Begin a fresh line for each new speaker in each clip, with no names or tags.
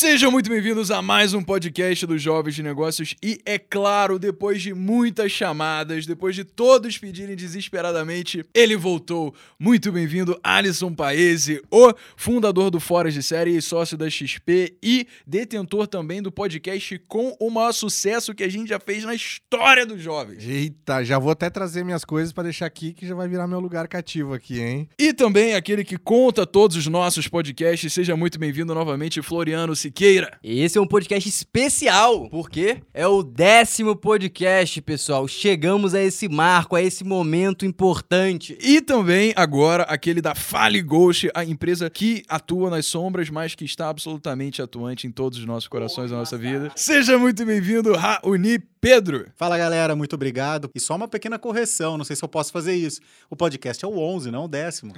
Sejam muito bem-vindos a mais um podcast dos Jovens de Negócios e, é claro, depois de muitas chamadas, depois de todos pedirem desesperadamente, ele voltou. Muito bem-vindo, Alisson Paese, o fundador do Fora de Série e sócio da XP e detentor também do podcast com o maior sucesso que a gente já fez na história dos Jovens.
Eita, já vou até trazer minhas coisas para deixar aqui que já vai virar meu lugar cativo aqui, hein?
E também aquele que conta todos os nossos podcasts. Seja muito bem-vindo novamente, Floriano Siqueira.
Esse é um podcast especial, porque é o décimo podcast, pessoal. Chegamos a esse marco, a esse momento importante.
E também agora aquele da Fale Ghost, a empresa que atua nas sombras, mas que está absolutamente atuante em todos os nossos corações, na nossa vida. Seja muito bem-vindo, Raoni Pedro.
Fala galera, muito obrigado. E só uma pequena correção, não sei se eu posso fazer isso. O podcast é o 11, não o décimo.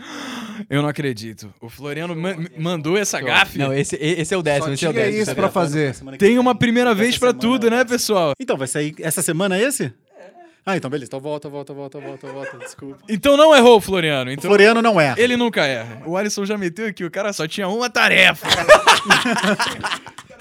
Eu não acredito. O Floriano ma mandou essa gafe.
Não, esse, esse é o décimo,
Só
esse é o décimo.
isso pra fazer.
Tem uma primeira vez
semana-
tudo, né, pessoal?
Então, vai sair essa semana esse? Ah, então beleza. Então volta, volta, volta, volta, volta. Desculpa.
Então não errou, Floriano.
O
Então
Floriano não é.
ele nunca erra. O Alisson já meteu aqui, o cara só tinha uma tarefa.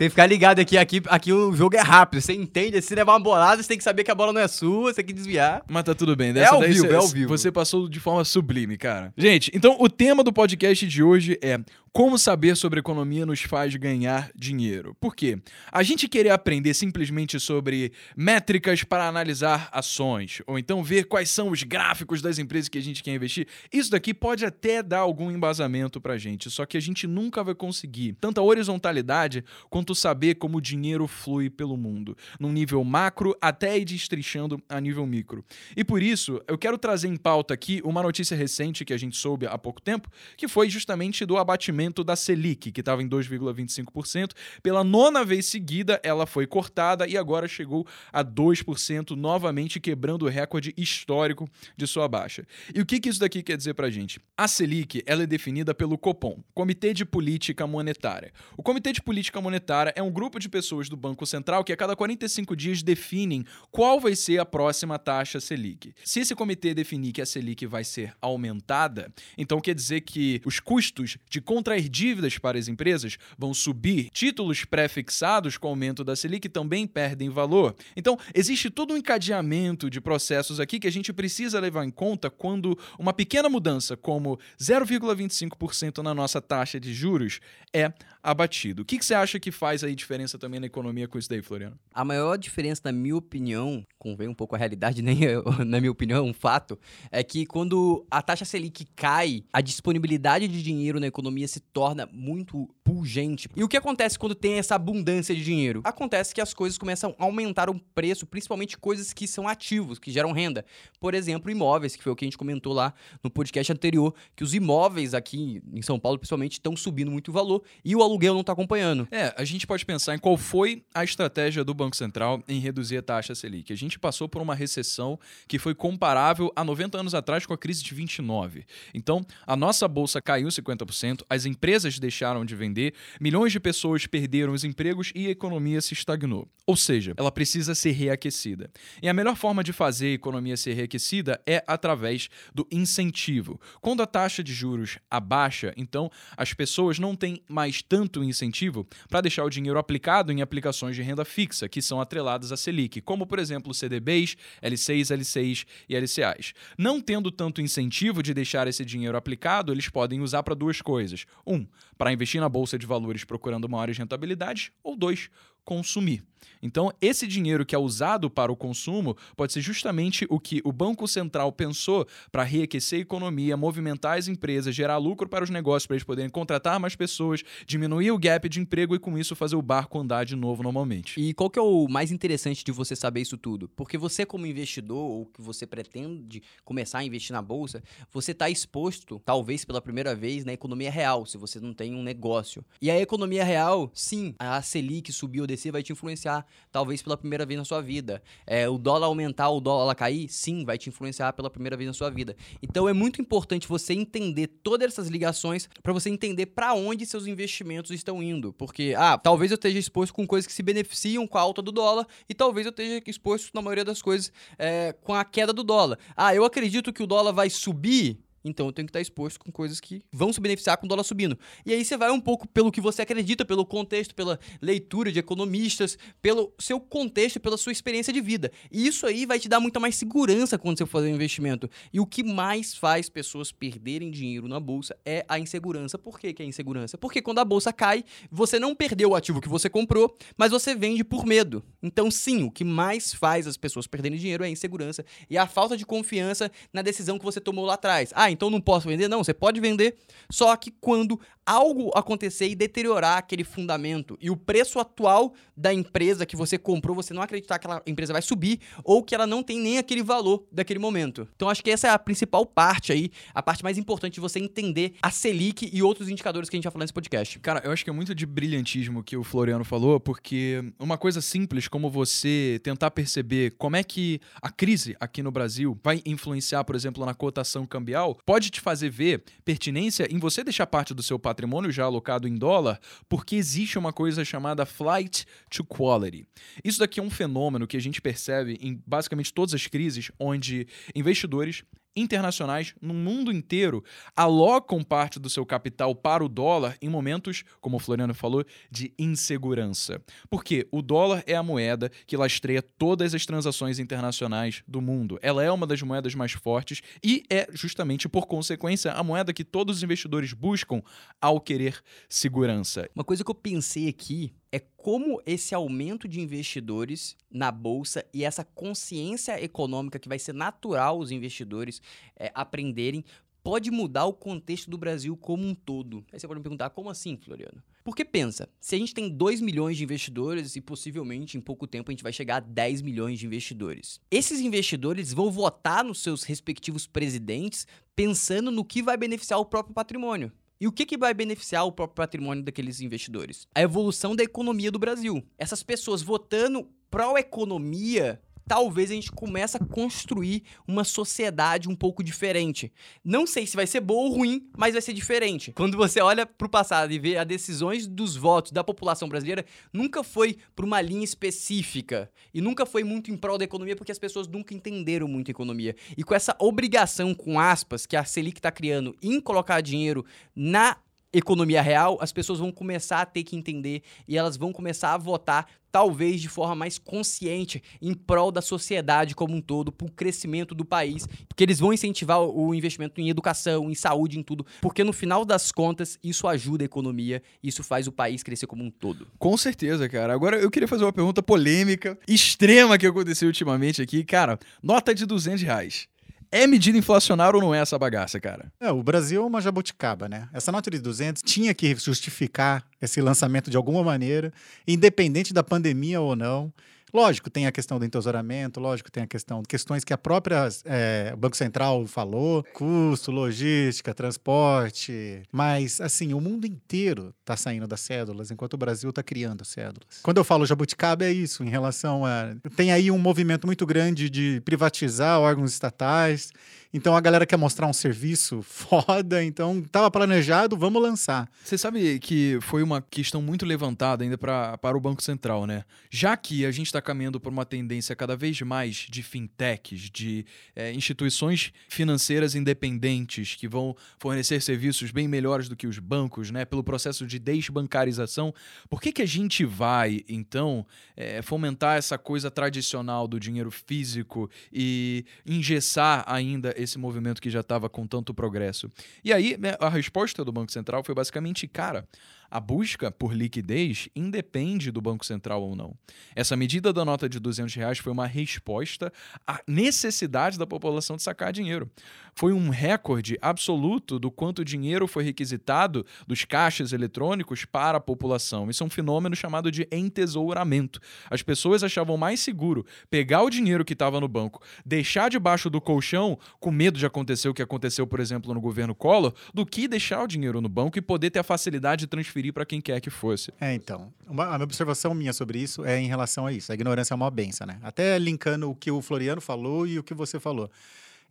Tem que ficar ligado aqui, aqui, aqui o jogo é rápido. Você entende? Se levar uma bolada, você tem que saber que a bola não é sua, você tem que desviar.
Mas tá tudo bem.
É
Dessa
ao
daí
vivo,
cê-
é ao vivo.
Você passou de forma sublime, cara. Gente, então o tema do podcast de hoje é como saber sobre economia nos faz ganhar dinheiro. Por quê? A gente querer aprender simplesmente sobre métricas para analisar ações, ou então ver quais são os gráficos das empresas que a gente quer investir, isso daqui pode até dar algum embasamento pra gente, só que a gente nunca vai conseguir tanta horizontalidade quanto saber como o dinheiro flui pelo mundo, num nível macro até ir destrinchando a nível micro. E por isso, eu quero trazer em pauta aqui uma notícia recente que a gente soube há pouco tempo, que foi justamente do abatimento da Selic, que estava em 2,25%. Pela nona vez seguida, ela foi cortada e agora chegou a 2%, novamente quebrando o recorde histórico de sua baixa. E o que, que isso daqui quer dizer pra gente? A Selic ela é definida pelo Copom, Comitê de Política Monetária. O Comitê de Política Monetária é um grupo de pessoas do Banco Central que a cada 45 dias definem qual vai ser a próxima taxa Selic. Se esse comitê definir que a Selic vai ser aumentada, então quer dizer que os custos de contrair dívidas para as empresas vão subir, títulos pré-fixados com o aumento da Selic também perdem valor. Então, existe todo um encadeamento de processos aqui que a gente precisa levar em conta quando uma pequena mudança, como 0,25% na nossa taxa de juros, é abatido. O que, que você acha que faz aí diferença também na economia com isso daí, Floriano?
A maior diferença, na minha opinião, convém um pouco a realidade, nem eu- na minha opinião, é um fato, é que quando a taxa Selic cai, a disponibilidade de dinheiro na economia se torna muito pungente. E o que acontece quando tem essa abundância de dinheiro? Acontece que as coisas começam a aumentar o preço, principalmente coisas que são ativos, que geram renda. Por exemplo, imóveis, que foi o que a gente comentou lá no podcast anterior, que os imóveis aqui em São Paulo, principalmente, estão subindo muito o valor e o aluguel não está acompanhando.
É, a gente pode pensar em qual foi a estratégia do Banco Central em reduzir a taxa Selic. A gente passou por uma recessão que foi comparável a 90 anos atrás com a crise de 29. Então, a nossa bolsa caiu 50%, as empresas deixaram de vender, milhões de pessoas perderam os empregos e a economia se estagnou. Ou seja, ela precisa ser reaquecida. E a melhor forma de fazer a economia ser reaquecida é através do incentivo. Quando a taxa de juros abaixa, então as pessoas não têm mais tanto incentivo para deixar o dinheiro aplicado em aplicações de renda fixa, que são atreladas à Selic, como por exemplo CDBs, L6, L6 e LCAs. Não tendo tanto incentivo de deixar esse dinheiro aplicado, eles podem usar para duas coisas. Um, para investir na bolsa de valores procurando maiores rentabilidades, ou dois, consumir. Então, esse dinheiro que é usado para o consumo pode ser justamente o que o Banco Central pensou para reaquecer a economia, movimentar as empresas, gerar lucro para os negócios, para eles poderem contratar mais pessoas, diminuir o gap de emprego e, com isso, fazer o barco andar de novo normalmente.
E qual que é o mais interessante de você saber isso tudo? Porque você, como investidor, ou que você pretende começar a investir na bolsa, você está exposto, talvez pela primeira vez, na economia real, se você não tem um negócio. E a economia real, sim, a Selic subir ou descer vai te influenciar, talvez pela primeira vez na sua vida. É, o dólar aumentar, o dólar cair, sim, vai te influenciar pela primeira vez na sua vida. Então é muito importante você entender todas essas ligações para você entender para onde seus investimentos estão indo. Porque, ah, talvez eu esteja exposto com coisas que se beneficiam com a alta do dólar e talvez eu esteja exposto, na maioria das coisas, é, com a queda do dólar. Ah, eu acredito que o dólar vai subir Então eu tenho que estar exposto com coisas que vão se beneficiar com o dólar subindo. E aí você vai um pouco pelo que você acredita, pelo contexto, pela leitura de economistas, pelo seu contexto, pela sua experiência de vida. E isso aí vai te dar muita mais segurança quando você for fazer um investimento. E o que mais faz pessoas perderem dinheiro na bolsa é a insegurança. Por que, que é insegurança? Porque quando a bolsa cai, você não perdeu o ativo que você comprou, mas você vende por medo. Então, sim, o que mais faz as pessoas perderem dinheiro é a insegurança e a falta de confiança na decisão que você tomou lá atrás. Ah, então não posso vender? Não, você pode vender, só que quando algo acontecer e deteriorar aquele fundamento e o preço atual da empresa que você comprou, você não acreditar que aquela empresa vai subir ou que ela não tem nem aquele valor daquele momento. Então acho que essa é a principal parte aí, a parte mais importante de você entender a Selic e outros indicadores que a gente vai falar nesse podcast.
Cara, eu acho que é muito de brilhantismo que o Floriano falou, porque uma coisa simples como você tentar perceber como é que a crise aqui no Brasil vai influenciar, por exemplo, na cotação cambial, pode te fazer ver pertinência em você deixar parte do seu patrimônio já alocado em dólar, porque existe uma coisa chamada flight to quality. Isso daqui é um fenômeno que a gente percebe em basicamente todas as crises onde investidores internacionais no mundo inteiro alocam parte do seu capital para o dólar em momentos, como o Floriano falou, de insegurança. Porque o dólar é a moeda que lastreia todas as transações internacionais do mundo. Ela é uma das moedas mais fortes e é justamente por consequência a moeda que todos os investidores buscam ao querer segurança.
Uma coisa que eu pensei aqui é como esse aumento de investidores na bolsa e essa consciência econômica que vai ser natural os investidores é, aprenderem pode mudar o contexto do Brasil como um todo. Aí você pode me perguntar, como assim, Floriano? Porque pensa, se a gente tem 2 milhões de investidores e possivelmente em pouco tempo a gente vai chegar a 10 milhões de investidores. Esses investidores vão votar nos seus respectivos presidentes pensando no que vai beneficiar o próprio patrimônio. E o que, que vai beneficiar o próprio patrimônio daqueles investidores? A evolução da economia do Brasil. Essas pessoas votando pró-economia talvez a gente comece a construir uma sociedade um pouco diferente. Não sei se vai ser boa ou ruim, mas vai ser diferente. Quando você olha para o passado e vê as decisões dos votos da população brasileira, nunca foi para uma linha específica e nunca foi muito em prol da economia porque as pessoas nunca entenderam muito a economia. E com essa obrigação, com aspas, que a Selic está criando em colocar dinheiro na economia real, as pessoas vão começar a ter que entender e elas vão começar a votar talvez de forma mais consciente em prol da sociedade como um todo, para o crescimento do país, porque eles vão incentivar o investimento em educação, em saúde, em tudo, porque no final das contas isso ajuda a economia, isso faz o país crescer como um todo.
Com certeza, cara. Agora eu queria fazer uma pergunta polêmica, extrema que aconteceu ultimamente aqui. Cara, nota de 200 reais. É medida inflacionária ou não é essa bagaça, cara?
É, o Brasil é uma jabuticaba, né? Essa nota de 200 tinha que justificar esse lançamento de alguma maneira, independente da pandemia ou não. Lógico, tem a questão do entesouramento, lógico, tem a questão, questões que a própria é, Banco Central falou, custo, logística, transporte, mas assim, o mundo inteiro está saindo das cédulas, enquanto o Brasil está criando cédulas. Quando eu falo jabuticaba é isso, em relação a tem aí um movimento muito grande de privatizar órgãos estatais, então a galera quer mostrar um serviço foda, então estava planejado, vamos lançar.
Você sabe que foi uma questão muito levantada ainda pra, para o Banco Central, né? Já que a gente está caminhando por uma tendência cada vez mais de fintechs, de é, instituições financeiras independentes que vão fornecer serviços bem melhores do que os bancos, né? Pelo processo de desbancarização, por que, que a gente vai, então, é, fomentar essa coisa tradicional do dinheiro físico e engessar ainda esse movimento que já estava com tanto progresso. E aí, né, a resposta do Banco Central foi basicamente, cara, a busca por liquidez independe do Banco Central ou não. Essa medida da nota de 200 reais foi uma resposta à necessidade da população de sacar dinheiro. Foi um recorde absoluto do quanto dinheiro foi requisitado dos caixas eletrônicos para a população. Isso é um fenômeno chamado de entesouramento. As pessoas achavam mais seguro pegar o dinheiro que estava no banco, deixar debaixo do colchão, com medo de acontecer o que aconteceu, por exemplo, no governo Collor, do que deixar o dinheiro no banco e poder ter a facilidade de transferir transferir para quem quer que fosse.
É, então. Uma, a minha observação minha sobre isso é em relação a isso. A ignorância é uma benção, né? Até linkando o que o Floriano falou e o que você falou.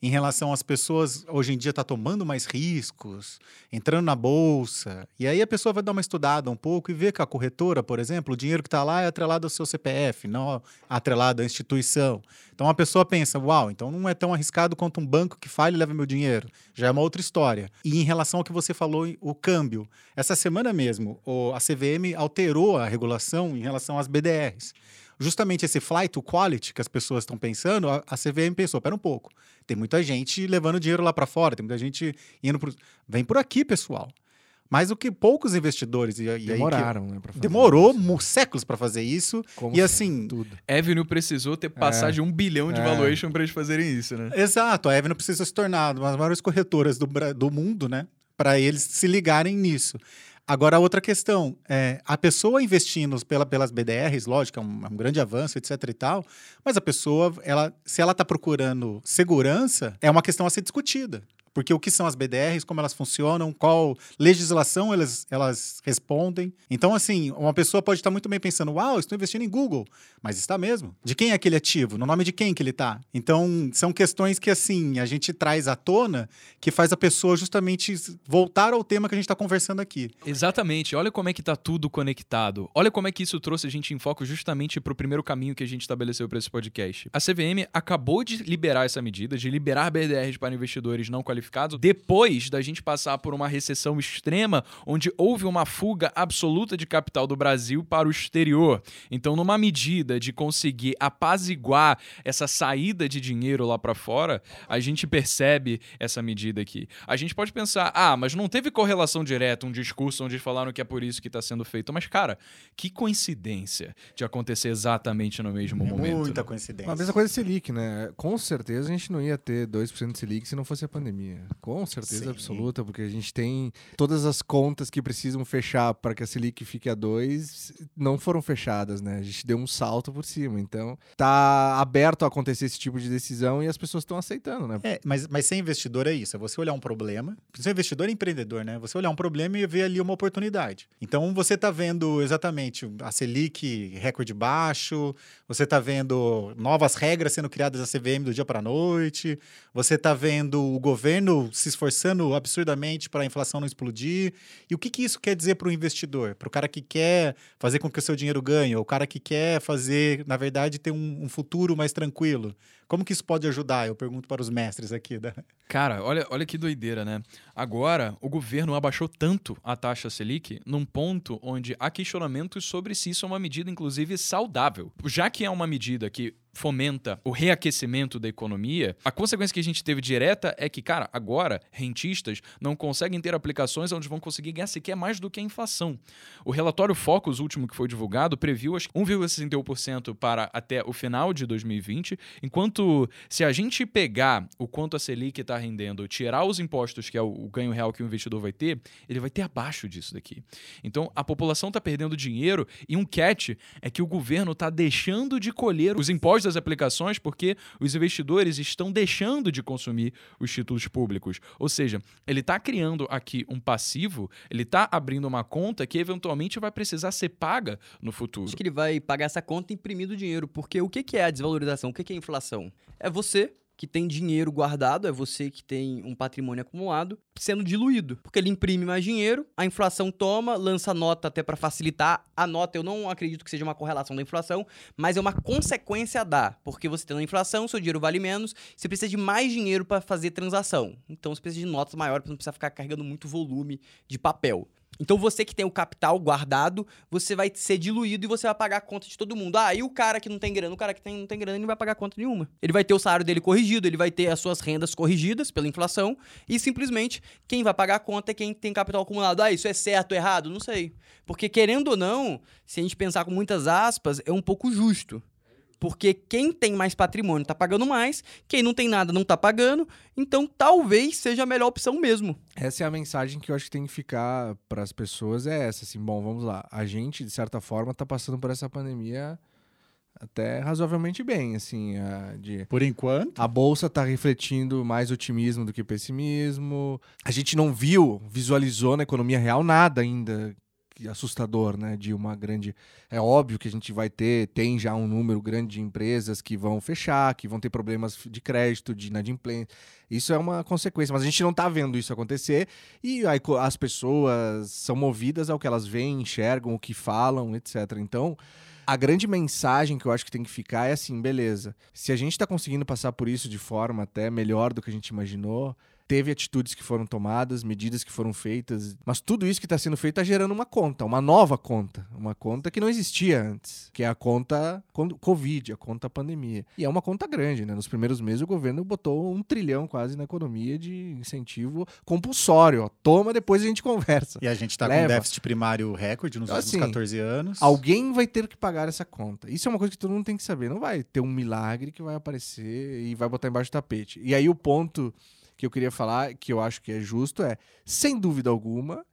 Em relação às pessoas hoje em dia tá tomando mais riscos, entrando na bolsa. E aí a pessoa vai dar uma estudada um pouco e ver que a corretora, por exemplo, o dinheiro que está lá é atrelado ao seu CPF, não atrelado à instituição. Então a pessoa pensa, uau, então não é tão arriscado quanto um banco que falha e leva meu dinheiro. Já é uma outra história. E em relação ao que você falou, o câmbio. Essa semana mesmo, a CVM alterou a regulação em relação às BDRs justamente esse flight to quality que as pessoas estão pensando, a CVM pensou, pera um pouco, tem muita gente levando dinheiro lá para fora, tem muita gente indo pro... Vem por aqui, pessoal. Mas o que poucos investidores e, e
demoraram,
que,
né,
demorou
isso.
séculos para fazer isso.
Como
e assim,
tudo.
Avenue precisou ter passado
É.
de um bilhão de
É.
valuation pra eles fazerem isso, né?
exato, a Avenue precisa se tornar uma das maiores corretoras do, do mundo, né, para eles se ligarem nisso. Agora, outra questão, é, a pessoa investindo pela, pelas BDRs, lógico, é um, é um grande avanço, etc e tal, mas a pessoa, ela, se ela está procurando segurança, é uma questão a ser discutida. Porque o que são as BDRs, como elas funcionam, qual legislação elas, elas respondem. Então, assim, uma pessoa pode estar muito bem pensando, uau, estou investindo em Google. Mas está mesmo. De quem é aquele ativo? No nome de quem que ele está? Então, são questões que, assim, a gente traz à tona que faz a pessoa justamente voltar ao tema que a gente está conversando aqui.
Exatamente. Olha como é que tá tudo conectado. Olha como é que isso trouxe a gente em foco justamente pro primeiro caminho que a gente estabeleceu para esse podcast. A CVM acabou de liberar essa medida, de liberar BDRs para investidores não qualificados, depois da gente passar por uma recessão extrema, onde houve uma fuga absoluta de capital do Brasil para o exterior. Então, numa medida de conseguir apaziguar essa saída de dinheiro lá para fora, a gente percebe essa medida aqui. A gente pode pensar, ah, mas não teve correlação direta, um discurso onde falaram que é por isso que está sendo feito. Mas, cara, que coincidência de acontecer exatamente no mesmo momento.
Muita
né?
coincidência.
A mesma coisa de Selic, né? Com certeza a gente não ia ter 2% de Selic se não fosse a pandemia. Com certeza
Sim.
absoluta, porque a gente tem todas as contas que precisam fechar para que a Selic fique a 2 não foram fechadas, né? A gente deu um salto por cima. Então, tá aberto a acontecer esse tipo de decisão e as pessoas estão aceitando, né?
É, mas, mas ser investidor é isso, é você olhar um problema. Ser investidor é empreendedor, né? Você olhar um problema e ver ali uma oportunidade. Então você está vendo exatamente a Selic recorde baixo, você está vendo novas regras sendo criadas na CVM do dia para a noite, você está vendo o governo se esforçando absurdamente para a inflação não explodir. E o que, que isso quer dizer para o investidor? Para o cara que quer fazer com que o seu dinheiro ganhe, ou o cara que quer fazer, na verdade, ter um, um futuro mais tranquilo. Como que isso pode ajudar? Eu pergunto para os mestres aqui
Cara, olha, olha que doideira, né? Agora, o governo abaixou tanto a taxa Selic num ponto onde há questionamentos sobre se isso é uma medida, inclusive, saudável. Já que é uma medida que fomenta o reaquecimento da economia, a consequência que a gente teve direta é que, cara, agora rentistas não conseguem ter aplicações onde vão conseguir ganhar sequer mais do que a inflação. O relatório Focus, último que foi divulgado, previu acho que 1,61% para até o final de 2020, enquanto se a gente pegar o quanto a Selic está rendendo, tirar os impostos, que é o ganho real que o investidor vai ter, ele vai ter abaixo disso daqui. Então, a população está perdendo dinheiro e um catch é que o governo está deixando de colher os impostos das aplicações porque os investidores estão deixando de consumir os títulos públicos. Ou seja, ele está criando aqui um passivo, ele está abrindo uma conta que eventualmente vai precisar ser paga no futuro.
Acho que ele vai pagar essa conta imprimindo dinheiro, porque o que é a desvalorização? O que é a inflação? É você que tem dinheiro guardado, é você que tem um patrimônio acumulado sendo diluído, porque ele imprime mais dinheiro, a inflação toma, lança nota até para facilitar. A nota eu não acredito que seja uma correlação da inflação, mas é uma consequência da, porque você tendo a inflação, seu dinheiro vale menos, você precisa de mais dinheiro para fazer transação. Então você precisa de notas maiores para não precisar ficar carregando muito volume de papel. Então você que tem o capital guardado, você vai ser diluído e você vai pagar a conta de todo mundo. Ah, e o cara que não tem grana? O cara que tem, não tem grana ele não vai pagar conta nenhuma. Ele vai ter o salário dele corrigido, ele vai ter as suas rendas corrigidas pela inflação e simplesmente quem vai pagar a conta é quem tem capital acumulado. Ah, isso é certo errado? Não sei. Porque querendo ou não, se a gente pensar com muitas aspas, é um pouco justo. Porque quem tem mais patrimônio tá pagando mais, quem não tem nada não tá pagando, então talvez seja a melhor opção mesmo.
Essa é a mensagem que eu acho que tem que ficar para as pessoas é essa, assim, bom, vamos lá. A gente de certa forma tá passando por essa pandemia até razoavelmente bem, assim, a, de
Por enquanto.
a bolsa tá refletindo mais otimismo do que pessimismo. A gente não viu, visualizou na economia real nada ainda assustador, né? De uma grande. É óbvio que a gente vai ter, tem já um número grande de empresas que vão fechar, que vão ter problemas de crédito, de inadimplência. Isso é uma consequência, mas a gente não tá vendo isso acontecer e aí as pessoas são movidas ao que elas veem, enxergam, o que falam, etc. Então. A grande mensagem que eu acho que tem que ficar é assim, beleza. Se a gente está conseguindo passar por isso de forma até melhor do que a gente imaginou, teve atitudes que foram tomadas, medidas que foram feitas, mas tudo isso que está sendo feito está gerando uma conta, uma nova conta, uma conta que não existia antes, que é a conta con- Covid, a conta pandemia. E é uma conta grande, né? Nos primeiros meses o governo botou um trilhão quase na economia de incentivo compulsório. Ó. Toma, depois a gente conversa.
E a gente tá com déficit primário recorde nos
Assim,
últimos 14 anos.
Alguém vai ter que pagar essa conta. Isso é uma coisa que todo mundo tem que saber. Não vai ter um milagre que vai aparecer e vai botar embaixo do tapete. E aí o ponto que eu queria falar, que eu acho que é justo, é, sem dúvida alguma,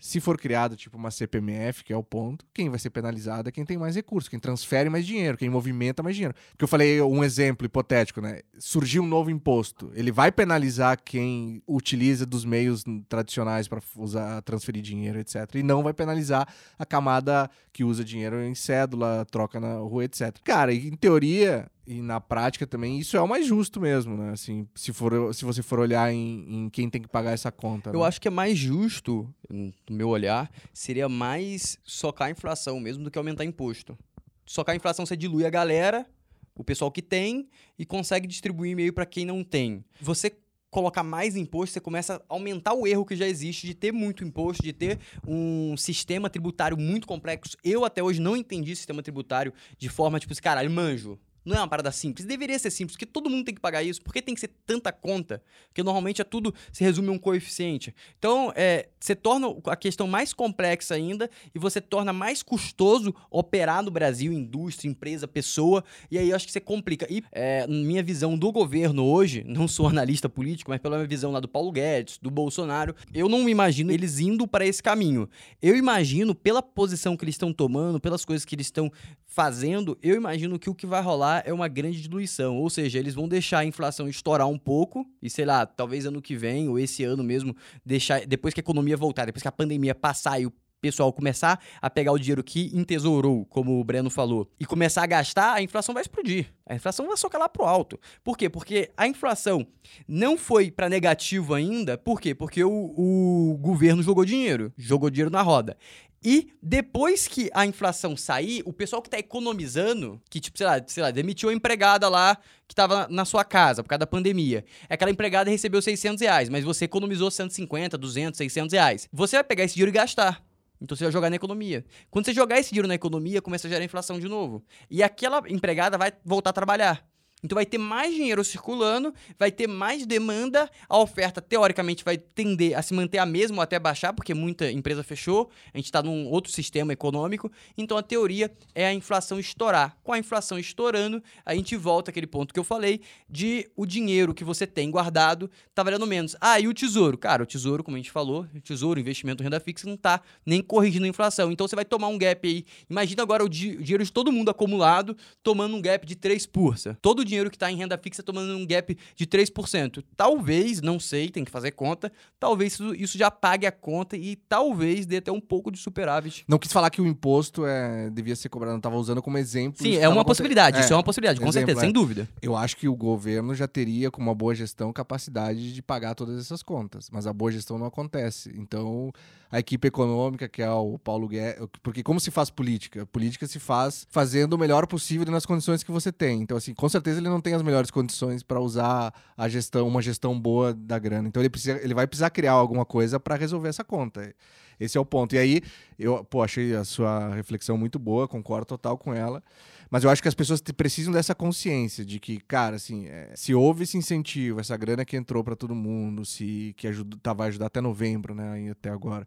se for criado tipo uma CPMF, que é o ponto, quem vai ser penalizado é quem tem mais recursos, quem transfere mais dinheiro, quem movimenta mais dinheiro. Porque eu falei um exemplo hipotético, né? Surgiu um novo imposto. Ele vai penalizar quem utiliza dos meios tradicionais para usar, transferir dinheiro, etc. E não vai penalizar a camada que usa dinheiro em cédula, troca na rua, etc. Cara, em teoria e na prática também, isso é o mais justo mesmo, né? Assim, se, for, se você for olhar em, em quem tem que pagar essa conta.
Eu
né?
acho que é mais justo, no meu olhar, seria mais socar a inflação mesmo do que aumentar imposto. Socar a inflação você dilui a galera, o pessoal que tem, e consegue distribuir meio para quem não tem. Você colocar mais imposto, você começa a aumentar o erro que já existe de ter muito imposto, de ter um sistema tributário muito complexo. Eu até hoje não entendi sistema tributário de forma tipo, assim, caralho, manjo. Não é uma parada simples. Deveria ser simples, porque todo mundo tem que pagar isso. Por que tem que ser tanta conta? Porque normalmente é tudo se resume a um coeficiente. Então, é, você torna a questão mais complexa ainda e você torna mais custoso operar no Brasil, indústria, empresa, pessoa. E aí eu acho que você complica. E é, minha visão do governo hoje, não sou analista político, mas pela minha visão lá do Paulo Guedes, do Bolsonaro, eu não imagino eles indo para esse caminho. Eu imagino, pela posição que eles estão tomando, pelas coisas que eles estão fazendo, eu imagino que o que vai rolar é uma grande diluição. Ou seja, eles vão deixar a inflação estourar um pouco e, sei lá, talvez ano que vem ou esse ano mesmo, deixar depois que a economia voltar, depois que a pandemia passar e o pessoal começar a pegar o dinheiro que entesourou, como o Breno falou, e começar a gastar, a inflação vai explodir. A inflação vai socar lá pro alto. Por quê? Porque a inflação não foi para negativo ainda. Por quê? Porque o, o governo jogou dinheiro, jogou dinheiro na roda. E depois que a inflação sair, o pessoal que tá economizando, que, tipo, sei lá, sei lá, demitiu a empregada lá que tava na sua casa por causa da pandemia. Aquela empregada recebeu 600 reais, mas você economizou 150, 200, 600 reais. Você vai pegar esse dinheiro e gastar. Então você vai jogar na economia. Quando você jogar esse dinheiro na economia, começa a gerar inflação de novo. E aquela empregada vai voltar a trabalhar. Então vai ter mais dinheiro circulando, vai ter mais demanda, a oferta teoricamente vai tender a se manter a mesma ou até baixar, porque muita empresa fechou, a gente está num outro sistema econômico, então a teoria é a inflação estourar. Com a inflação estourando, a gente volta àquele ponto que eu falei de o dinheiro que você tem guardado tá valendo menos. Ah, e o tesouro? Cara, o tesouro, como a gente falou, o tesouro, investimento renda fixa, não tá nem corrigindo a inflação. Então você vai tomar um gap aí. Imagina agora o, di- o dinheiro de todo mundo acumulado tomando um gap de 3%. Todo dinheiro que tá em renda fixa tomando um gap de 3%. Talvez, não sei, tem que fazer conta, talvez isso, isso já pague a conta e talvez dê até um pouco de superávit.
Não quis falar que o imposto é, devia ser cobrado, não tava usando como exemplo.
Sim,
isso
é uma possibilidade, isso é
É,
uma possibilidade, com
exemplo,
certeza,
é.
sem dúvida.
Eu acho que o governo já teria, com uma boa gestão, capacidade de pagar todas essas contas. Mas a boa gestão não acontece. Então, a equipe econômica, que é o Paulo Guedes. Porque como se faz política? Política se faz fazendo o melhor possível nas condições que você tem. Então, assim, com certeza ele não tem as melhores condições para usar a gestão, uma gestão boa da grana. Então ele, precisa, ele vai precisar criar alguma coisa para resolver essa conta. Esse é o ponto. E aí, eu pô, achei a sua reflexão muito boa, concordo total com ela. Mas eu acho que as pessoas precisam dessa consciência de que, cara, assim, é, se houve esse incentivo, essa grana que entrou para todo mundo, se que ajuda, tá, vai ajudar até novembro, né, até agora.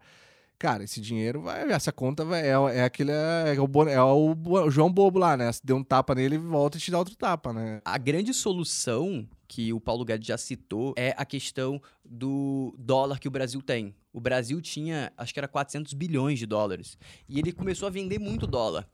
Cara, esse dinheiro vai, essa conta vai, é, é aquele, é, o, é o Bo- o João Bobo lá, né? Deu um tapa nele, volta e te dá outro tapa, né?
A grande solução que o Paulo Guedes já citou é a questão do dólar que o Brasil tem. O Brasil tinha, acho que era 400 bilhões de dólares. E ele começou a vender muito dólar.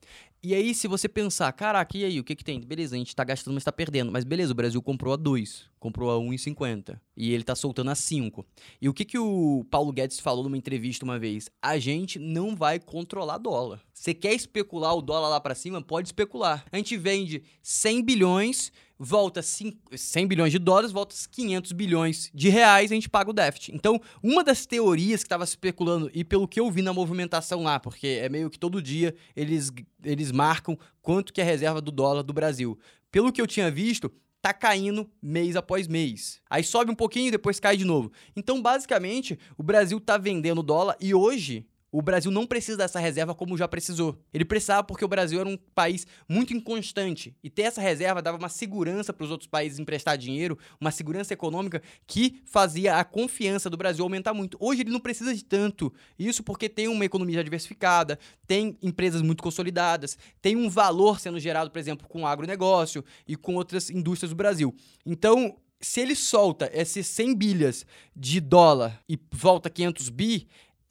E aí, se você pensar, caraca, e aí, o que que tem? Beleza, a gente tá gastando, mas tá perdendo. Mas beleza, o Brasil comprou a 2, comprou a 1,50. E ele tá soltando a 5. E o que que o Paulo Guedes falou numa entrevista uma vez? A gente não vai controlar dólar. Você quer especular o dólar lá para cima? Pode especular. A gente vende 100 bilhões volta 100 bilhões de dólares, volta 500 bilhões de reais, a gente paga o déficit. Então, uma das teorias que estava especulando, e pelo que eu vi na movimentação lá, porque é meio que todo dia eles, eles marcam quanto que é a reserva do dólar do Brasil. Pelo que eu tinha visto, tá caindo mês após mês. Aí sobe um pouquinho e depois cai de novo. Então, basicamente, o Brasil tá vendendo dólar e hoje o Brasil não precisa dessa reserva como já precisou. Ele precisava porque o Brasil era um país muito inconstante. E ter essa reserva dava uma segurança para os outros países emprestar dinheiro, uma segurança econômica que fazia a confiança do Brasil aumentar muito. Hoje ele não precisa de tanto. Isso porque tem uma economia já diversificada, tem empresas muito consolidadas, tem um valor sendo gerado, por exemplo, com o agronegócio e com outras indústrias do Brasil. Então, se ele solta esses 100 bilhas de dólar e volta 500 bi,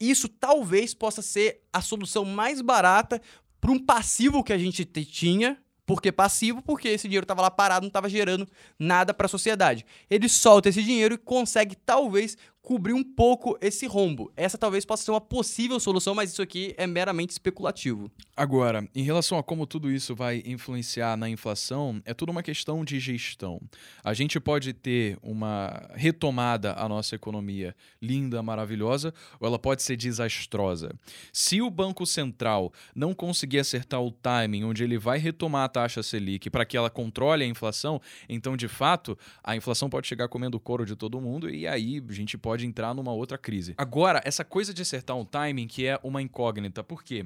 isso talvez possa ser a solução mais barata para um passivo que a gente tinha. Por que passivo? Porque esse dinheiro estava lá parado, não estava gerando nada para a sociedade. Ele solta esse dinheiro e consegue, talvez, cobrir um pouco esse rombo. Essa talvez possa ser uma possível solução, mas isso aqui é meramente especulativo.
Agora, em relação a como tudo isso vai influenciar na inflação, é tudo uma questão de gestão. A gente pode ter uma retomada à nossa economia linda, maravilhosa, ou ela pode ser desastrosa. Se o Banco Central não conseguir acertar o timing onde ele vai retomar a taxa Selic para que ela controle a inflação, então de fato a inflação pode chegar comendo o couro de todo mundo e aí a gente pode pode entrar numa outra crise. Agora, essa coisa de acertar um timing que é uma incógnita, por quê?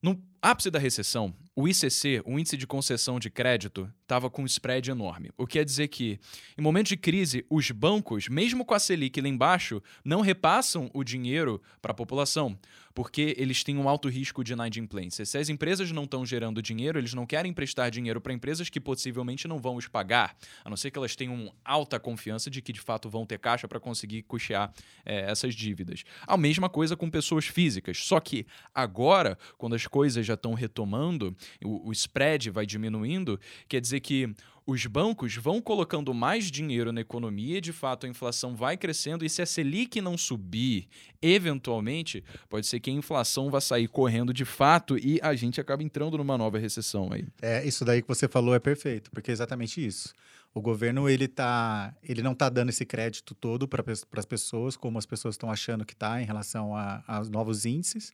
No ápice da recessão, o ICC, o índice de concessão de crédito, estava com um spread enorme. O que quer dizer que, em momentos de crise, os bancos, mesmo com a Selic lá embaixo, não repassam o dinheiro para a população porque eles têm um alto risco de inadimplência. Se as empresas não estão gerando dinheiro, eles não querem emprestar dinheiro para empresas que possivelmente não vão os pagar, a não ser que elas tenham alta confiança de que de fato vão ter caixa para conseguir custear é, essas dívidas. A mesma coisa com pessoas físicas, só que agora, quando as coisas já estão retomando, o, o spread vai diminuindo, quer dizer que os bancos vão colocando mais dinheiro na economia e, de fato, a inflação vai crescendo. E se a Selic não subir, eventualmente, pode ser que a inflação vá sair correndo de fato e a gente acaba entrando numa nova recessão aí.
É, isso daí que você falou é perfeito, porque é exatamente isso. O governo ele tá, ele não está dando esse crédito todo para as pessoas, como as pessoas estão achando que está em relação aos novos índices.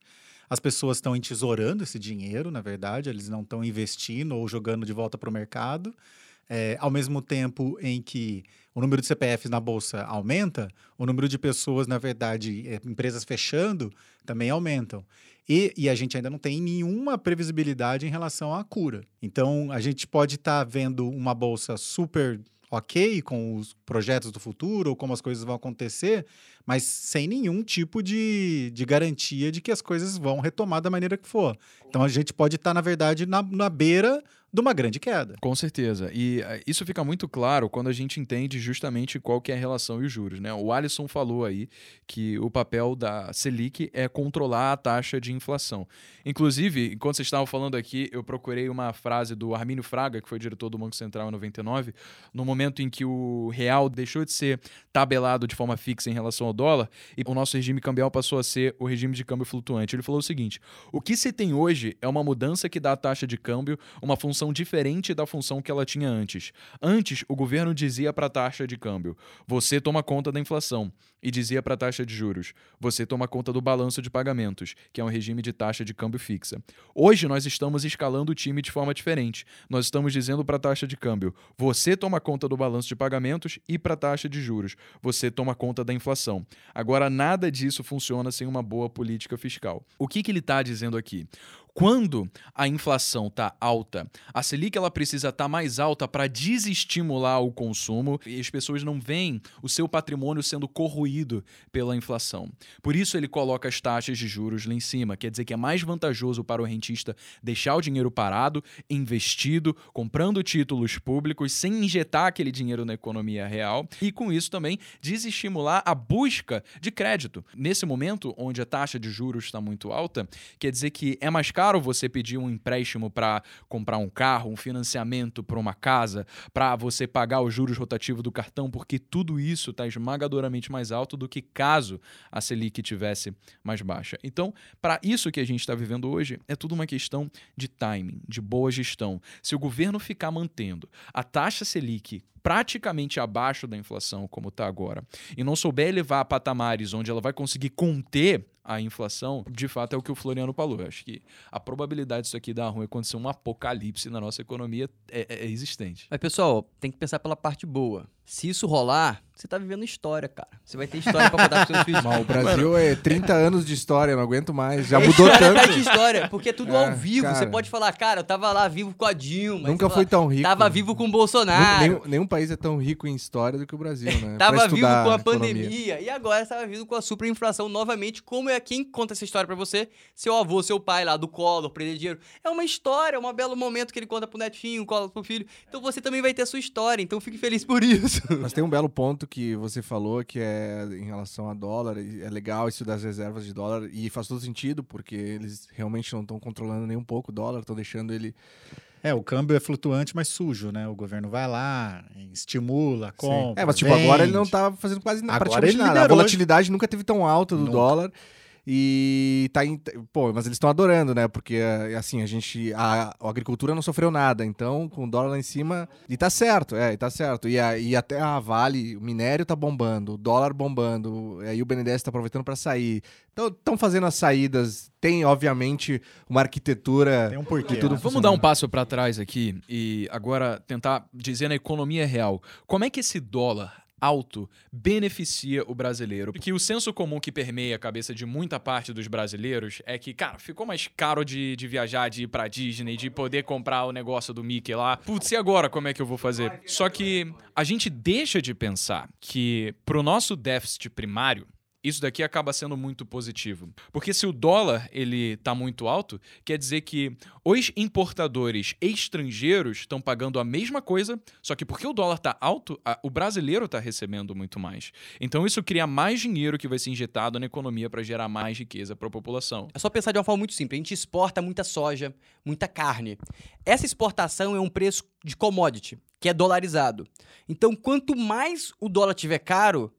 As pessoas estão entesourando esse dinheiro, na verdade, eles não estão investindo ou jogando de volta para o mercado. É, ao mesmo tempo em que o número de CPFs na bolsa aumenta, o número de pessoas, na verdade, é, empresas fechando, também aumentam. E, e, a gente ainda não tem nenhuma previsibilidade em relação à cura. Então, a gente pode estar tá vendo uma bolsa super ok com os projetos do futuro ou como as coisas vão acontecer, mas sem nenhum tipo de, de garantia de que as coisas vão retomar da maneira que for. Então a gente pode estar, tá, na verdade, na, na beira de uma grande queda.
Com certeza. E uh, isso fica muito claro quando a gente entende justamente qual que é a relação e os juros. Né? O Alisson falou aí que o papel da Selic é controlar a taxa de inflação. Inclusive, enquanto vocês estavam falando aqui, eu procurei uma frase do Armínio Fraga, que foi diretor do Banco Central em 99, no momento em que o real deixou de ser tabelado de forma fixa em relação ao dólar e o nosso regime cambial passou a ser o regime de câmbio flutuante. Ele falou o seguinte: o que se tem hoje é uma mudança que dá à taxa de câmbio uma função função diferente da função que ela tinha antes. Antes, o governo dizia para a taxa de câmbio: você toma conta da inflação, e dizia para a taxa de juros: você toma conta do balanço de pagamentos, que é um regime de taxa de câmbio fixa. Hoje nós estamos escalando o time de forma diferente. Nós estamos dizendo para a taxa de câmbio: você toma conta do balanço de pagamentos e para a taxa de juros, você toma conta da inflação. Agora, nada disso funciona sem uma boa política fiscal. O que, que ele está dizendo aqui? Quando a inflação está alta, a Selic ela precisa estar tá mais alta para desestimular o consumo e as pessoas não veem o seu patrimônio sendo corroído pela inflação. Por isso ele coloca as taxas de juros lá em cima. Quer dizer que é mais vantajoso para o rentista deixar o dinheiro parado, investido, comprando títulos públicos, sem injetar aquele dinheiro na economia real e com isso também desestimular a busca de crédito. Nesse momento, onde a taxa de juros está muito alta, quer dizer que é mais caro você pedir um empréstimo para comprar um carro, um financiamento para uma casa, para você pagar os juros rotativos do cartão, porque tudo isso está esmagadoramente mais alto do que caso a Selic tivesse mais baixa. Então, para isso que a gente está vivendo hoje, é tudo uma questão de timing, de boa gestão. Se o governo ficar mantendo a taxa Selic praticamente abaixo da inflação, como está agora, e não souber elevar a patamares onde ela vai conseguir conter a inflação, de fato é o que o Floriano falou. Eu acho que a probabilidade disso aqui dar ruim acontecer um apocalipse na nossa economia é, é existente.
Mas, pessoal, tem que pensar pela parte boa. Se isso rolar, você tá vivendo história, cara. Você vai ter história pra contar pros seus filhos.
Mas o Brasil é 30 anos de história, eu não aguento mais. Já
É
mudou
atrás
tanto.
de história, porque é tudo
É,
ao vivo.
cara.
Você pode falar, cara, eu tava lá vivo com a Dilma.
Nunca foi tão rico.
Tava vivo com o Bolsonaro.
Nenhum, nenhum país é tão rico em história do que o Brasil, né?
Tava vivo com a pandemia e agora estava vivo com a superinflação novamente. Como é quem conta essa história pra você? Seu avô, seu pai lá do Collor, prender dinheiro. É uma história, é um belo momento que ele conta pro netinho, o Collor pro filho. Então você também vai ter a sua história, então fique feliz por isso.
Mas tem um belo ponto que você falou, que é em relação a dólar. É legal isso das reservas de dólar. E faz todo sentido, porque eles realmente não estão controlando nem um pouco o dólar, estão deixando ele.
É, o câmbio é flutuante, mas sujo, né? O governo vai lá, estimula, compra.
É, mas tipo, agora ele não
vende.
tá fazendo quase nada,
Agora
praticamente
ele
nada. A
liberou.
volatilidade nunca teve tão alta do
Nunca.
dólar. E tá em, pô, mas eles estão adorando, né? Porque é, assim, a gente a, a agricultura não sofreu nada, então com o dólar lá em cima, e tá certo, é, e tá certo. E, a, e até a Vale, o minério tá bombando, o dólar bombando, e aí o BNDES tá aproveitando para sair. Então, estão fazendo as saídas, tem obviamente uma arquitetura
Tem um porquê.
tudo
né?
Vamos dar um passo para trás aqui e agora tentar dizer na economia real. Como é que esse dólar alto beneficia o brasileiro? Porque o senso comum que permeia a cabeça de muita parte dos brasileiros é que, cara, ficou mais caro de, de viajar, de ir pra Disney, de poder comprar o negócio do Mickey lá. Putz, e agora como é que eu vou fazer? Só que a gente deixa de pensar que pro nosso déficit primário, isso daqui acaba sendo muito positivo. Porque se o dólar ele tá muito alto, quer dizer que os importadores estrangeiros estão pagando a mesma coisa, só que porque o dólar tá alto, a- o brasileiro tá recebendo muito mais. Então isso cria mais dinheiro que vai ser injetado na economia para gerar mais riqueza para a população.
É só pensar de uma forma muito simples. A gente exporta muita soja, muita carne. Essa exportação é um preço de commodity, que é dolarizado. Então, quanto mais o dólar tiver caro,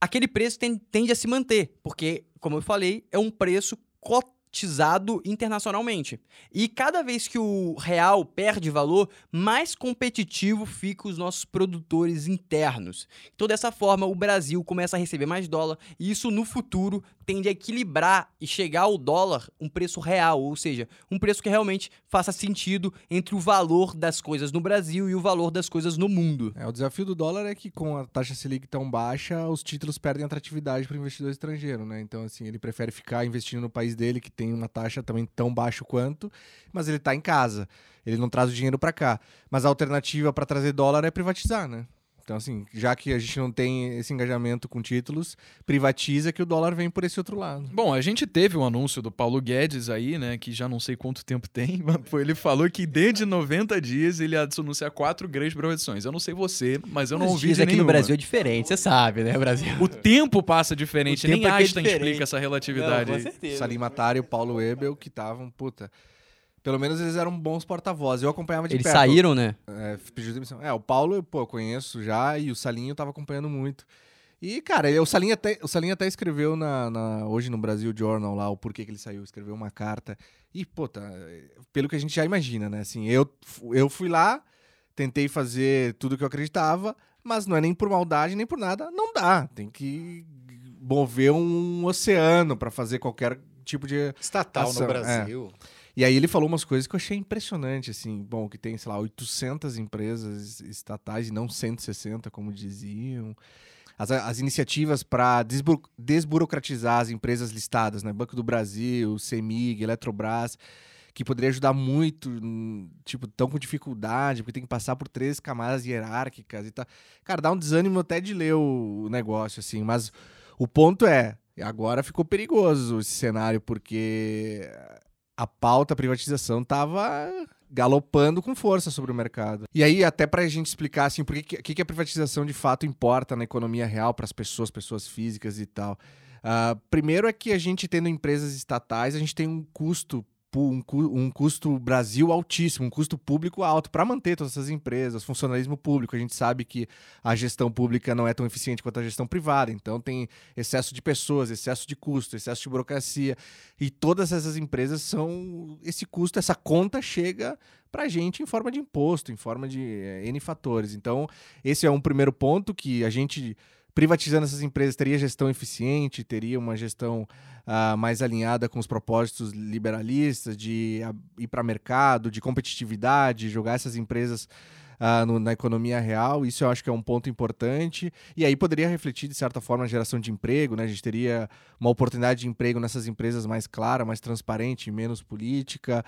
aquele preço ten- tende a se manter, porque, como eu falei, é um preço cotizado internacionalmente. E cada vez que o real perde valor, mais competitivo ficam os nossos produtores internos. Então, dessa forma, o Brasil começa a receber mais dólar e isso no futuro tende a equilibrar e chegar ao dólar um preço real, ou seja, um preço que realmente faça sentido entre o valor das coisas no Brasil e o valor das coisas no mundo.
É, o desafio do dólar é que com a taxa Selic tão baixa, os títulos perdem atratividade para o investidor estrangeiro, né? Então, assim, ele prefere ficar investindo no país dele, que tem uma taxa também tão baixa quanto, mas ele está em casa. Ele não traz o dinheiro para cá. Mas a alternativa para trazer dólar é privatizar, né? Então, assim, já que a gente não tem esse engajamento com títulos, privatiza que o dólar vem por esse outro lado.
Bom, a gente teve um anúncio do Paulo Guedes aí, né, que já não sei quanto tempo tem, mas ele falou que dentro de 90 dias ele ia anunciar quatro grandes privatizações. Eu não sei você, mas eu não
Os
ouvi
dias aqui
nenhuma.
no Brasil é diferente, você sabe, né, Brasil?
O tempo passa diferente,
O
nem
aqui é
Einstein
diferente.
explica essa relatividade.
Não, com certeza.
Salim Matar e o Paulo Webel, que estavam, puta... Pelo menos eles eram bons porta-vozes. Eu acompanhava de
Eles
perto.
saíram, né?
É, pediu demissão. É, o Paulo, pô, eu conheço já e o Salinho eu tava acompanhando muito. E, cara, ele, o, Salinho até, o Salinho até escreveu na, na- hoje no Brasil Journal lá o porquê que ele saiu, escreveu uma carta. E, pô, tá, pelo que a gente já imagina, né? Assim, eu, eu fui lá, tentei fazer tudo que eu acreditava, mas não é nem por maldade, nem por nada, não dá. Tem que mover um oceano pra fazer qualquer tipo de
Estatal
Ação,
no Brasil.
E aí ele falou umas coisas que eu achei impressionante, assim, bom, que tem, sei lá, 800 empresas estatais e não 160, como diziam. As, as iniciativas para desburocratizar as empresas listadas, né? Banco do Brasil, CEMIG, Eletrobras, que poderia ajudar muito, hum, tipo, tão com dificuldade, porque tem que passar por três camadas hierárquicas e tal. Cara, dá um desânimo até de ler o negócio, assim, mas O ponto é, agora ficou perigoso esse cenário, porque a pauta privatização estava galopando com força sobre o mercado. E aí, até para a gente explicar assim, por que, que, que a privatização de fato importa na economia real para as pessoas, pessoas físicas e tal. Uh, primeiro é que a gente tendo empresas estatais, a gente tem um custo um, um custo Brasil altíssimo, um custo público alto para manter todas essas empresas, funcionalismo público. A gente sabe que a gestão pública não é tão eficiente quanto a gestão privada, então tem excesso de pessoas, excesso de custo, excesso de burocracia. E todas essas empresas são. Esse custo, essa conta chega para a gente em forma de imposto, em forma de é, N fatores. Então, esse é um primeiro ponto que a gente privatizando essas empresas teria gestão eficiente, teria uma gestão uh, mais alinhada com os propósitos liberalistas de uh, ir para mercado, de competitividade, jogar essas empresas uh, no, na economia real. Isso eu acho que é um ponto importante. E aí poderia refletir, de certa forma, a geração de emprego. Né? A gente teria uma oportunidade de emprego nessas empresas mais clara, mais transparente, menos política.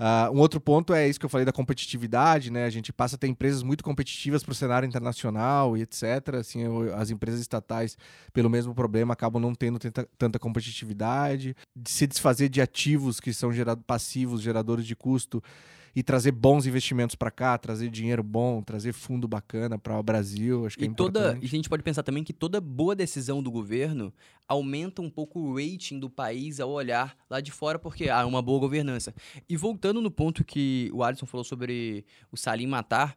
Uh, um outro ponto é isso que eu falei da competitividade, né? A gente passa a ter empresas muito competitivas para o cenário internacional e etc. Assim, as empresas estatais, pelo mesmo problema, acabam não tendo tanta, tanta competitividade. De se desfazer de ativos que são gerado, passivos, geradores de custo e trazer bons investimentos para cá, trazer dinheiro bom, trazer fundo bacana para o Brasil. Acho que
e
é
toda,
importante.
E a gente pode pensar também que toda boa decisão do governo aumenta um pouco o rating do país ao olhar lá de fora, porque há ah, uma boa governança. E voltando no ponto que o Alisson falou sobre o Salim matar,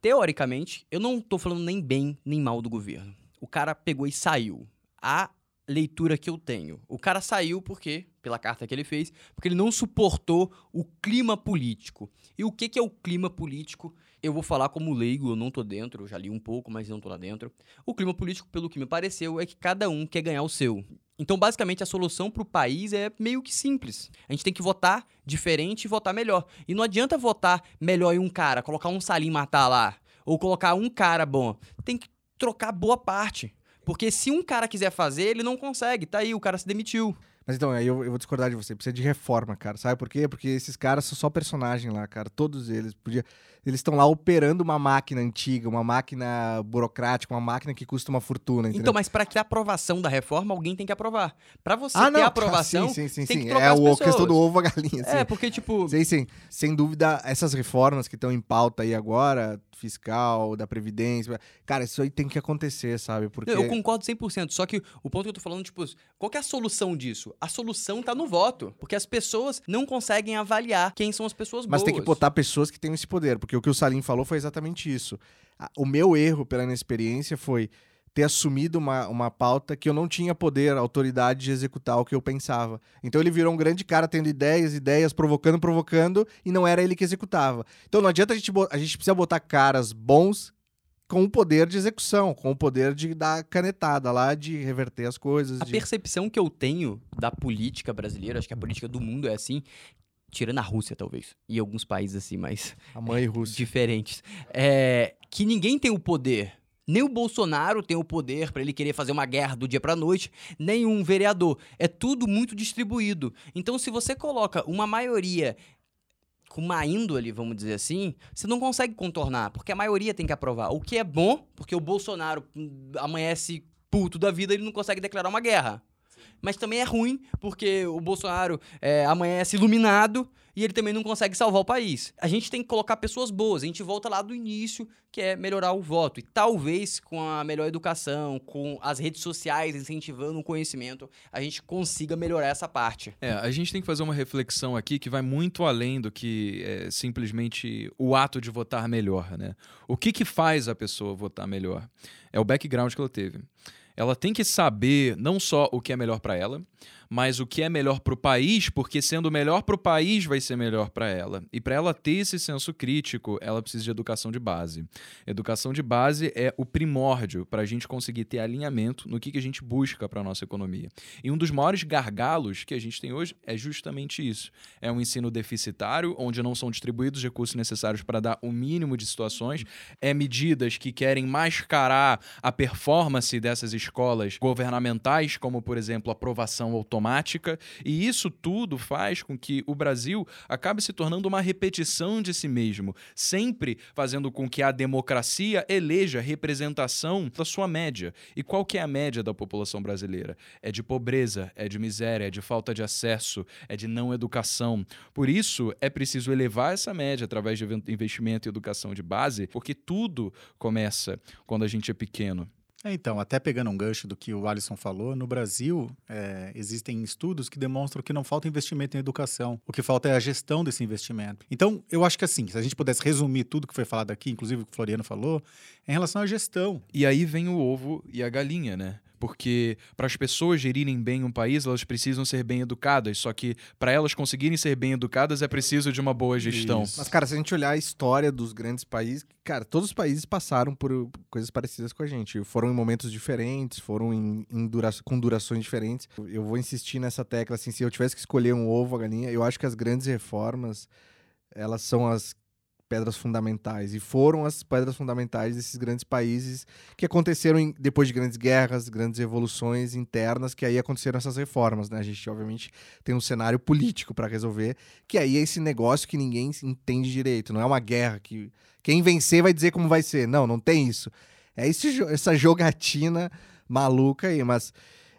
teoricamente, eu não estou falando nem bem nem mal do governo. O cara pegou e saiu. A leitura que eu tenho. O cara saiu porque, pela carta que ele fez, porque ele não suportou o clima político. E o que, que é o clima político? Eu vou falar como leigo, eu não tô dentro, eu já li um pouco, mas não tô lá dentro. O clima político, pelo que me pareceu, é que cada um quer ganhar o seu. Então, basicamente, a solução para o país é meio que simples. A gente tem que votar diferente e votar melhor. E não adianta votar melhor em um cara, colocar um Salim matar lá, ou colocar um cara bom. Tem que trocar boa parte. Porque se um cara quiser fazer, ele não consegue. Tá aí, o cara se demitiu.
Mas então, aí eu, eu, vou discordar de você. Precisa de reforma, cara. Sabe por quê? Porque esses caras são só personagem lá, cara. Todos eles. Podia... Eles estão lá operando uma máquina antiga, uma máquina burocrática, uma máquina que custa uma fortuna. Entendeu?
Então, mas para que a aprovação da reforma, alguém tem que aprovar. Para você ah, ter não, a aprovação,
sim, sim, sim, sim.
que trocar
é a questão do ovo a galinha.
É, porque, tipo.
Sim, sim. Sem dúvida, essas reformas que estão em pauta aí agora, fiscal, da Previdência. Cara, isso aí tem que acontecer, sabe? Porque...
Eu concordo 100%. Só que o ponto que eu tô falando, tipo, qual que é a solução disso? A solução tá no voto. Porque as pessoas não conseguem avaliar quem são as pessoas
Mas
boas.
tem que botar pessoas que têm esse poder. Porque o que o Salim falou foi exatamente isso. O meu erro pela inexperiência foi ter assumido uma, uma pauta que eu não tinha poder, autoridade de executar o que eu pensava. Então ele virou um grande cara tendo ideias, ideias, provocando, provocando, e não era ele que executava. Então não adianta a gente, a gente precisa botar caras bons com o poder de execução, com o poder de dar canetada lá, de reverter as coisas.
A
de...
percepção que eu tenho da política brasileira, acho que a política do mundo é assim, tirando a Rússia, talvez, e alguns países assim mais
a mãe Rússia.
diferentes, é que ninguém tem o poder nem o Bolsonaro tem o poder para ele querer fazer uma guerra do dia para noite, nem um vereador. É tudo muito distribuído. Então, se você coloca uma maioria com uma índole, vamos dizer assim, você não consegue contornar, porque a maioria tem que aprovar. O que é bom, porque o Bolsonaro amanhece puto da vida, ele não consegue declarar uma guerra. Mas também é ruim, porque o Bolsonaro é, amanhece iluminado e ele também não consegue salvar o país. A gente tem que colocar pessoas boas. A gente volta lá do início, que é melhorar o voto. E talvez com a melhor educação, com as redes sociais incentivando o conhecimento, a gente consiga melhorar essa parte.
É, a gente tem que fazer uma reflexão aqui que vai muito além do que é, simplesmente o ato de votar melhor, né? O que que faz a pessoa votar melhor? É o background que ela teve ela tem que saber não só o que é melhor para ela, mas o que é melhor para o país, porque sendo melhor para o país vai ser melhor para ela. E para ela ter esse senso crítico, ela precisa de educação de base. Educação de base é o primórdio para a gente conseguir ter alinhamento no que, que a gente busca para a nossa economia. E um dos maiores gargalos que a gente tem hoje é justamente isso. É um ensino deficitário, onde não são distribuídos os recursos necessários para dar o mínimo de situações, é medidas que querem mascarar a performance dessas escolas governamentais, como, por exemplo, aprovação automática automática, e isso tudo faz com que o Brasil acabe se tornando uma repetição de si mesmo, sempre fazendo com que a democracia eleja representação da sua média. E qual que é a média da população brasileira? É de pobreza, é de miséria, é de falta de acesso, é de não educação. Por isso, é preciso elevar essa média através de investimento em educação de base, porque tudo começa quando a gente é pequeno.
É, então, até pegando um gancho do que o Alisson falou, no Brasil é, existem estudos que demonstram que não falta investimento em educação. O que falta é a gestão desse investimento. Então, eu acho que assim, se a gente pudesse resumir tudo que foi falado aqui, inclusive o que o Floriano falou, é em relação à gestão.
E aí vem o ovo e a galinha, né? Porque para as pessoas gerirem bem um país, elas precisam ser bem educadas. Só que para elas conseguirem ser bem educadas é preciso de uma boa gestão.
Isso. Mas, cara, se a gente olhar a história dos grandes países, cara, todos os países passaram por coisas parecidas com a gente. Foram em momentos diferentes, foram em, em dura com durações diferentes. Eu vou insistir nessa tecla, assim, se eu tivesse que escolher um ovo, a galinha, eu acho que as grandes reformas, elas são as pedras fundamentais. E foram as pedras fundamentais desses grandes países que aconteceram em, depois de grandes guerras, grandes revoluções internas, que aí aconteceram essas reformas. Né? A gente, obviamente, tem um cenário político para resolver, que aí é esse negócio que ninguém entende direito. Não é uma guerra que quem vencer vai dizer como vai ser. Não, não tem isso. É esse, essa jogatina maluca aí, mas.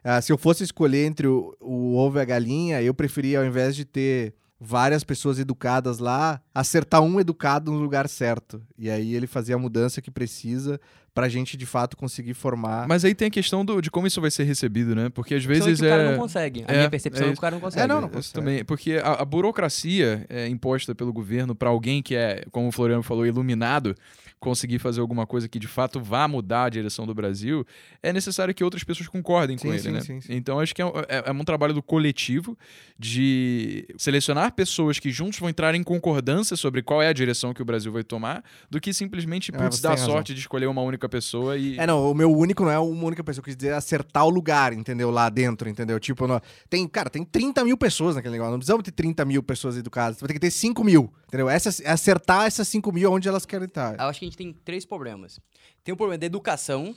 Uh, se eu fosse escolher entre o, o ovo e a galinha, eu preferia, ao invés de ter várias pessoas educadas lá, acertar um educado no lugar certo. E aí ele fazia a mudança que precisa pra gente de fato conseguir formar.
Mas aí tem a questão do, de como isso vai ser recebido, né? Porque às vezes
é.
o
cara não consegue. A é, minha percepção é, é que o cara não consegue.
É, não, não consegue. também. Porque a, a burocracia é imposta pelo governo para alguém que é, como o Floriano falou, iluminado conseguir fazer alguma coisa que de fato vá mudar a direção do Brasil, é necessário que outras pessoas concordem sim, com ele, sim, né? Sim, então acho que é, é, é, um trabalho do coletivo de selecionar pessoas que juntos vão entrar em concordância sobre qual é a direção que o Brasil vai tomar, do que simplesmente é, putz, dar sorte de escolher uma única pessoa e.
É, não, o meu único não é uma única pessoa, eu quis dizer acertar o lugar, entendeu? Lá dentro, entendeu? Tipo, no... tem, cara, tem 30 mil pessoas naquele negócio. Não precisamos ter 30 mil pessoas educadas, vai ter que ter 5 mil, entendeu? Essa, acertar essas 5 mil onde elas querem estar.
Eu acho que a gente tem três problemas. Tem o problema da educação,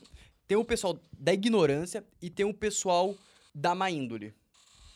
tem o pessoal da ignorância e tem o pessoal da má índole.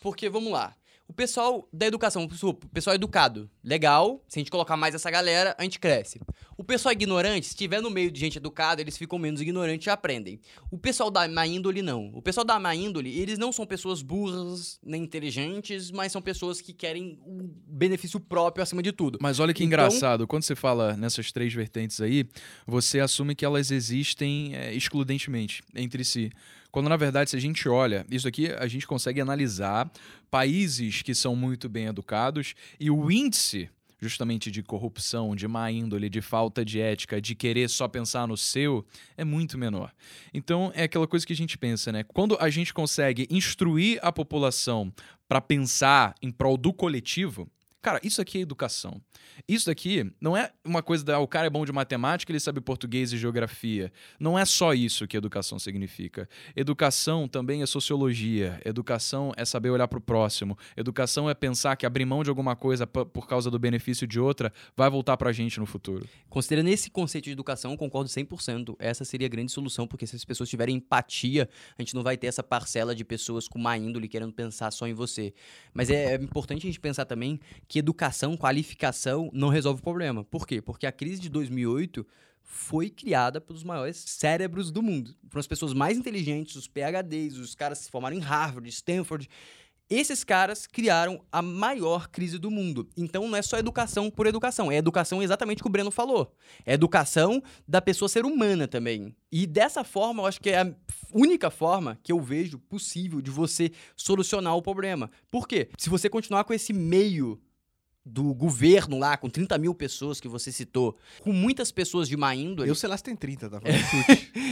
Porque, vamos lá, o pessoal da educação, o pessoal educado, legal. Se a gente colocar mais essa galera, a gente cresce. O pessoal ignorante, se estiver no meio de gente educada, eles ficam menos ignorantes e aprendem. O pessoal da má índole, não. O pessoal da má índole, eles não são pessoas burras nem inteligentes, mas são pessoas que querem o benefício próprio acima de tudo.
Mas olha que então... engraçado, quando você fala nessas três vertentes aí, você assume que elas existem é, excludentemente entre si. Quando na verdade, se a gente olha, isso aqui a gente consegue analisar países que são muito bem educados e o índice justamente de corrupção, de má índole, de falta de ética, de querer só pensar no seu, é muito menor. Então é aquela coisa que a gente pensa, né? Quando a gente consegue instruir a população para pensar em prol do coletivo, Cara, isso aqui é educação. Isso daqui não é uma coisa da o cara é bom de matemática, ele sabe português e geografia. Não é só isso que educação significa. Educação também é sociologia. Educação é saber olhar para o próximo. Educação é pensar que abrir mão de alguma coisa por causa do benefício de outra vai voltar para a gente no futuro.
Considerando esse conceito de educação, concordo 100%. Essa seria a grande solução, porque se as pessoas tiverem empatia, a gente não vai ter essa parcela de pessoas com má índole querendo pensar só em você. Mas é, é importante a gente pensar também que educação, qualificação não resolve o problema. Por quê? Porque a crise de 2008 foi criada pelos maiores cérebros do mundo. Foram as pessoas mais inteligentes, os PhDs, os caras que se formaram em Harvard, Stanford. Esses caras criaram a maior crise do mundo. Então não é só educação por educação, é educação exatamente o que o Breno falou. É educação da pessoa ser humana também. E dessa forma, eu acho que é a única forma que eu vejo possível de você solucionar o problema. Por quê? Se você continuar com esse meio do governo lá, com 30 mil pessoas que você citou, com muitas pessoas de má índole.
Eu sei lá se tem 30, tá falando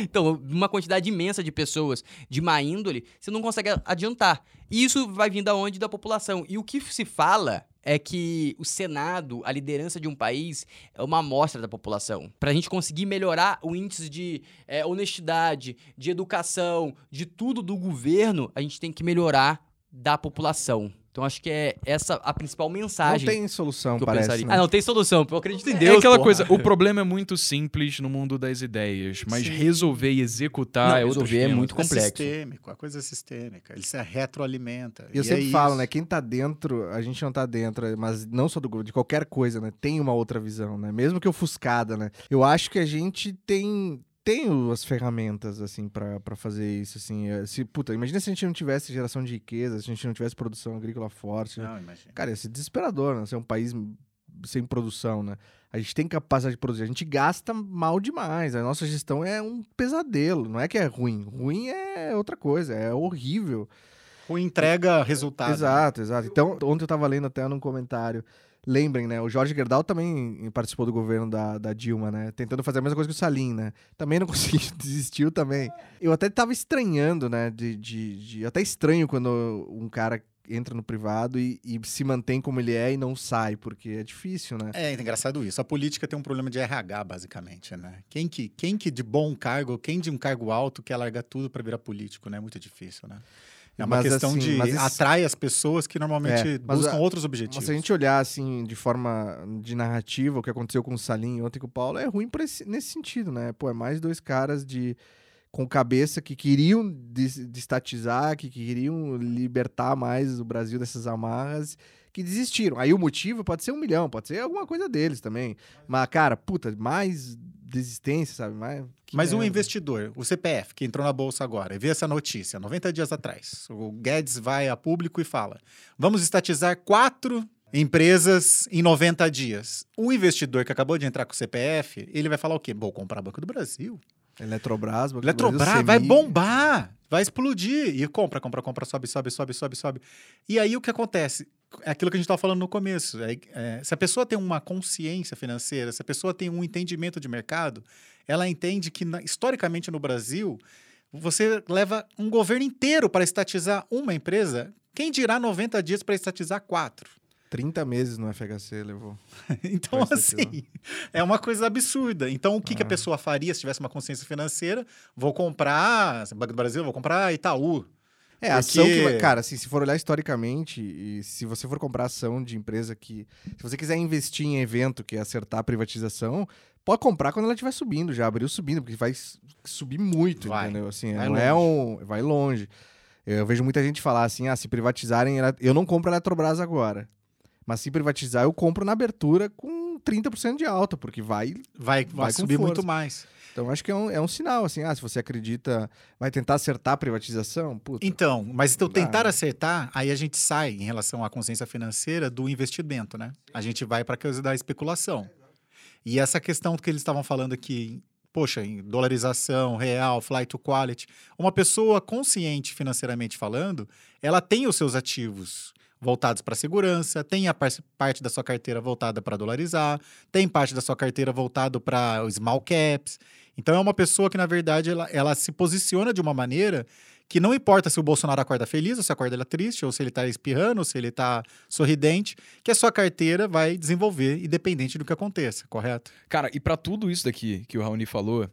Então, uma quantidade imensa de pessoas de má índole, você não consegue adiantar. E isso vai vir da onde? Da população. E o que se fala é que o Senado, a liderança de um país, é uma amostra da população. Para a gente conseguir melhorar o índice de é, honestidade, de educação, de tudo do governo, a gente tem que melhorar da população. Então acho que é essa a principal
Não
mensagem
tem solução,
que eu
parece.
pensaria.
né?
Ah, não tem solução. Eu acredito em
É
Deus.
aquela
porra.
coisa, o problema é muito simples no mundo das ideias, mas
Sim.
resolver e executar
Não,
é outro
resolver é muito
É
complexo.
sistêmico, a coisa é sistêmica. Ele se retroalimenta.
E eu
E
sempre
é
falo,
isso.
né? Quem tá dentro, a gente não tá dentro, mas não só do governo, de qualquer coisa, né? Tem uma outra visão, né? Mesmo que ofuscada, né? Eu acho que a gente tem tem o- as ferramentas, assim, pra fazer isso, assim. É, Se, puta, imagina se a gente não tivesse geração de riqueza, se a gente não tivesse produção agrícola forte.
Não, imagina.
Cara, ia ser desesperador, né? Ser um país sem produção, né? A gente tem capacidade de produzir, a gente gasta mal demais. A nossa gestão é um pesadelo. Não é que é ruim. Ruim é outra coisa, é horrível.
O entrega resultado.
Exato, exato. Então, ontem eu tava lendo até num comentário. Lembrem, né? O Jorge Gerdau também participou do governo da, da Dilma, né? Tentando fazer a mesma coisa que o Salim, né? Também não conseguiu, desistiu também. Eu até tava estranhando, né? De, de, de- até estranho quando um cara entra no privado e, e se mantém como ele é e não sai, porque é difícil, né?
É engraçado isso. A política tem um problema de RH, basicamente, né? Quem que, quem que de bom cargo, quem de um cargo alto quer largar tudo para virar político, né? É muito difícil, né? É uma
Mas,
questão
assim,
de
mas
atrai as pessoas que normalmente
É, mas
buscam
a-
outros
Mas
objetivos.
se a gente olhar assim de forma de narrativa, o que aconteceu com o Salim ontem com o Paulo, é ruim esse- nesse sentido, né? Pô, é mais dois caras de com cabeça que queriam des- destatizar, que queriam libertar mais o Brasil dessas amarras, que desistiram. Aí o motivo pode ser um milhão, pode ser alguma coisa deles também. Mas, cara, puta, mais desistência, sabe? Mais, que
Mas um investidor, o CPF, que entrou na bolsa agora, e vê essa notícia 90 dias atrás. O Guedes vai a público e fala: vamos estatizar quatro empresas em 90 dias. O investidor que acabou de entrar com o CPF, ele vai falar o quê? Vou comprar Banco do Brasil.
Eletrobras, Banco do
Eletrobras
Brasil,
vai
Semig.
bombar, vai explodir. E compra, compra, compra, sobe, sobe, sobe, sobe, sobe. E aí o que acontece? É aquilo que a gente estava falando no começo. É, é, se a pessoa tem uma consciência financeira, se a pessoa tem um entendimento de mercado, ela entende que, na- historicamente no Brasil, você leva um governo inteiro para estatizar uma empresa. Quem dirá 90 dias para estatizar quatro?
30 meses no FHC levou.
Então, assim, é uma coisa absurda. Então, o que, que a
Ah.
pessoa faria se tivesse uma consciência financeira? Vou comprar Banco do Brasil, vou comprar Itaú.
É, a ação que
Porque-
vai, cara, assim, se for olhar historicamente e se você for comprar ação de empresa que, se você quiser investir em evento que é acertar a privatização, pode comprar quando ela estiver subindo, já abriu subindo, porque vai subir muito,
Vai.
entendeu? Assim,
Vai
não é um, vai longe. Eu vejo muita gente falar assim, ah, se privatizarem, eu não compro a Eletrobras agora. Mas se privatizar, eu compro na abertura com 30% de alta, porque vai
Vai, vai,
Vai
subir muito mais.
Então, acho que é um, é um sinal, assim, ah, se você acredita, vai tentar acertar a privatização, puta.
Então, mas então
dá,
tentar acertar, aí a gente sai em relação à consciência financeira do investimento, né? A gente vai para a coisa da especulação. E essa questão que eles estavam falando aqui, poxa, em dolarização, real, flight to quality, uma pessoa consciente financeiramente falando, ela tem os seus ativos voltados para segurança, tem a par- parte da sua carteira voltada para dolarizar, tem parte da sua carteira voltado para os small caps. Então é uma pessoa que, na verdade, ela, ela se posiciona de uma maneira que não importa se o Bolsonaro acorda feliz, ou se acorda ele triste, ou se ele está espirrando, ou se ele está sorridente, que a sua carteira vai desenvolver independente do que aconteça, correto?
Cara, e pra tudo isso daqui que o Raoni falou,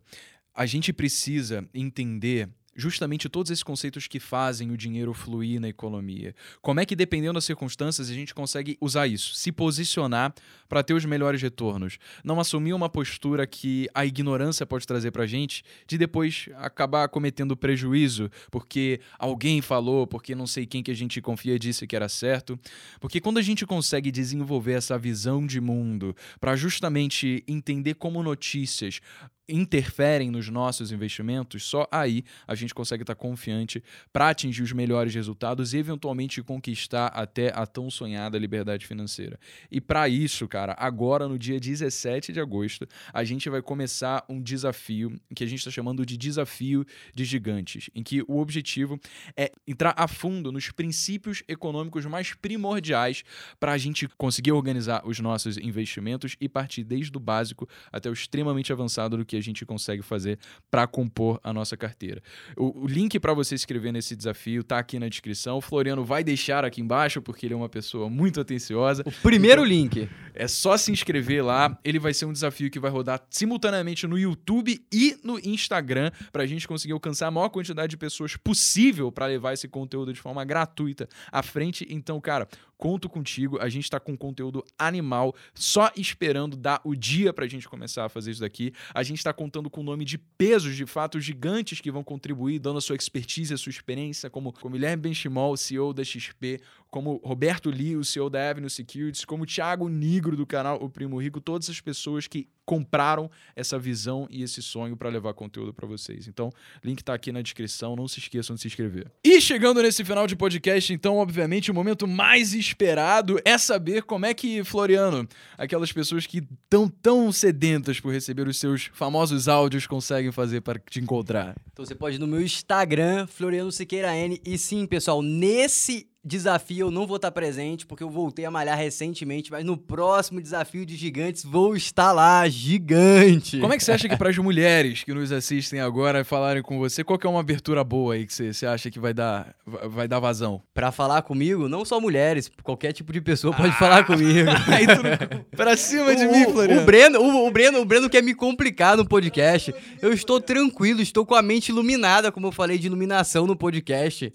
a gente precisa entender justamente todos esses conceitos que fazem o dinheiro fluir na economia. Como é que, dependendo das circunstâncias, a gente consegue usar isso, se posicionar para ter os melhores retornos. Não assumir uma postura que a ignorância pode trazer pra gente, de depois acabar cometendo prejuízo, porque alguém falou, porque não sei quem que a gente confia disse que era certo. Porque quando a gente consegue desenvolver essa visão de mundo para justamente entender como notícias interferem nos nossos investimentos, só aí a gente consegue estar confiante para atingir os melhores resultados e eventualmente conquistar até a tão sonhada liberdade financeira. E para isso, cara, agora no dia 17 de agosto, a gente vai começar um desafio que a gente está chamando de desafio de gigantes, em que o objetivo é entrar a fundo nos princípios econômicos mais primordiais para a gente conseguir organizar os nossos investimentos e partir desde o básico até o extremamente avançado do que que a gente consegue fazer para compor a nossa carteira. O, o link para você se inscrever nesse desafio tá aqui na descrição. O Floriano vai deixar aqui embaixo, porque ele é uma pessoa muito atenciosa.
O primeiro link.
É só se inscrever lá. Ele vai ser um desafio que vai rodar simultaneamente no YouTube e no Instagram pra gente conseguir alcançar a maior quantidade de pessoas possível para levar esse conteúdo de forma gratuita à frente. Então, cara, conto contigo. A gente tá com conteúdo animal, só esperando dar o dia pra gente começar a fazer isso daqui. A gente tá contando com o nome de pesos, de fato, gigantes que vão contribuir, dando a sua expertise, a sua experiência, como, como Guilherme Benchimol, CEO da XP, como Roberto Lee, o CEO da Avenue Securities, como Thiago Nigro do canal O Primo Rico, todas as pessoas que compraram essa visão e esse sonho para levar conteúdo para vocês. Então, link tá aqui na descrição, não se esqueçam de se inscrever. E chegando nesse final de podcast, então, obviamente, o momento mais esperado é saber como é que Floriano, aquelas pessoas que estão tão sedentas por receber os seus famosos áudios conseguem fazer para te encontrar.
Então você pode ir no meu Instagram, Floriano Siqueira N. E sim, pessoal, nesse desafio eu não vou estar presente, porque eu voltei a malhar recentemente, mas no próximo desafio de gigantes vou estar lá, gigante.
Como é que você acha que para as mulheres que nos assistem agora falarem com você, qual que é uma abertura boa aí que você, você acha que vai dar, vai dar vazão?
Pra falar comigo, não só mulheres, qualquer tipo de pessoa pode falar comigo.
Pra cima de
o,
mim, Floriano.
O Breno, o, o Breno, o Breno quer me complicar no podcast. Eu estou tranquilo, estou com a mente iluminada, como eu falei de iluminação no podcast.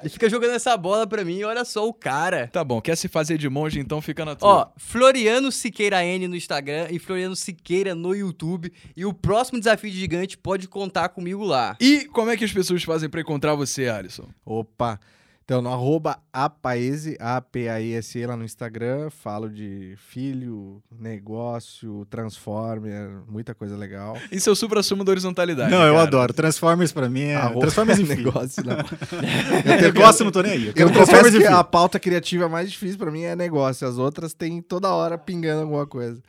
Ele fica jogando essa bola pra mim, olha só o cara.
Tá bom, quer se fazer de monge, então fica na tua.
Ó, Floriano Siqueira N no Instagram e Floriano Siqueira no YouTube. E o próximo desafio de gigante pode contar comigo lá.
E como é que as pessoas fazem pra encontrar você, Alisson?
Opa! Então, no arroba apaese, A-P-A-I-S-E, lá no Instagram, falo de filho, negócio, transformer, muita coisa legal.
Isso é o supra-sumo da horizontalidade.
Não, eu
cara.
adoro. Transformers pra mim é.
Arroba
Transformers em
negócio, não.
Eu negócio, não tô nem aí. Eu
Eu confesso
Transformers
que a pauta criativa mais difícil pra mim é negócio. As outras tem toda hora pingando alguma coisa.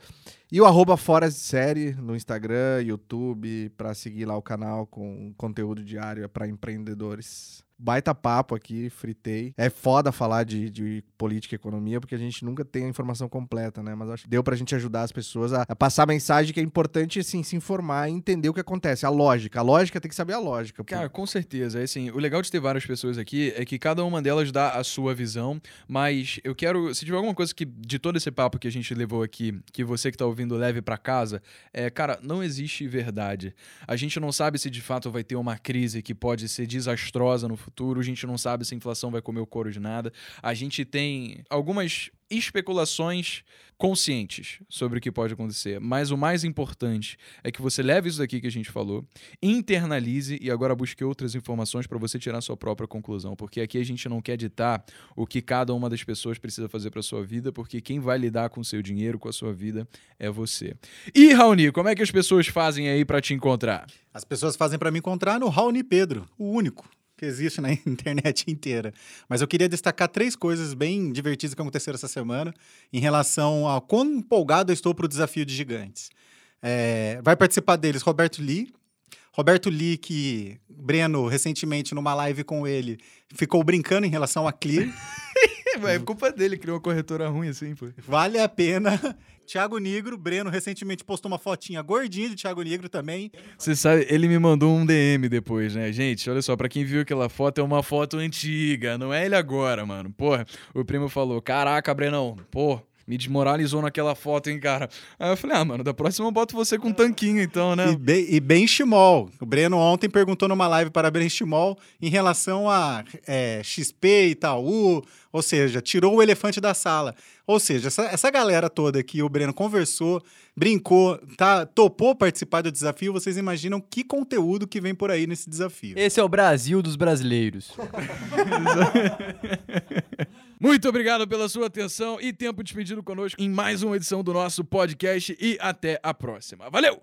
E o arroba Fora de Série no Instagram, YouTube, pra seguir lá o canal com conteúdo diário pra empreendedores. Baita papo aqui, fritei. É foda falar de, de política e economia, porque a gente nunca tem a informação completa, né? Mas acho que deu pra gente ajudar as pessoas a, a passar a mensagem que é importante, assim, se informar e entender o que acontece. A lógica. A lógica tem que saber a lógica. pô.
Cara, com certeza. É Assim, o legal de ter várias pessoas aqui é que cada uma delas dá a sua visão, mas eu quero, se tiver alguma coisa que de todo esse papo que a gente levou aqui, que você que tá ouvindo leve pra casa, é, cara, não existe verdade. A gente não sabe se de fato vai ter uma crise que pode ser desastrosa no futuro, a gente não sabe se a inflação vai comer o couro de nada. A gente tem algumas especulações conscientes sobre o que pode acontecer, mas o mais importante é que você leve isso daqui que a gente falou, internalize e agora busque outras informações para você tirar sua própria conclusão, porque aqui a gente não quer ditar o que cada uma das pessoas precisa fazer para sua vida, porque quem vai lidar com o seu dinheiro, com a sua vida é você. E Raoni, como é que as pessoas fazem aí para te encontrar?
As pessoas fazem pra me encontrar no Raoni Pedro, o único que existe na internet inteira. Mas eu queria destacar três coisas bem divertidas que aconteceram essa semana em relação a quão empolgado eu estou para o desafio de gigantes. É, vai participar deles Roberto Lee. Roberto Lee, que Breno, recentemente, numa live com ele, ficou brincando em relação a Clear.
É culpa dele, criou uma corretora ruim assim, pô.
Vale a pena. Thiago Negro, Breno recentemente postou uma fotinha gordinha de Thiago Negro também.
Você sabe, ele me mandou um DM depois, né? Gente, olha só, pra quem viu aquela foto, é uma foto antiga, não é ele agora, mano. Porra, o primo falou: Caraca, Brenão, pô, me desmoralizou naquela foto, hein, cara. Aí eu falei: Ah, mano, da próxima eu boto você com um tanquinho, então, né?
E, bem, e Ben Chimol. O Breno ontem perguntou numa live para Ben Chimol em relação a é, XP, Itaú, ou seja, tirou o elefante da sala. Ou seja, essa, essa galera toda que o Breno conversou, brincou, tá, topou participar do desafio, vocês imaginam que conteúdo que vem por aí nesse desafio.
Esse é o Brasil dos brasileiros.
Muito obrigado pela sua atenção e tempo despedido conosco em mais uma edição do nosso podcast e até a próxima. Valeu!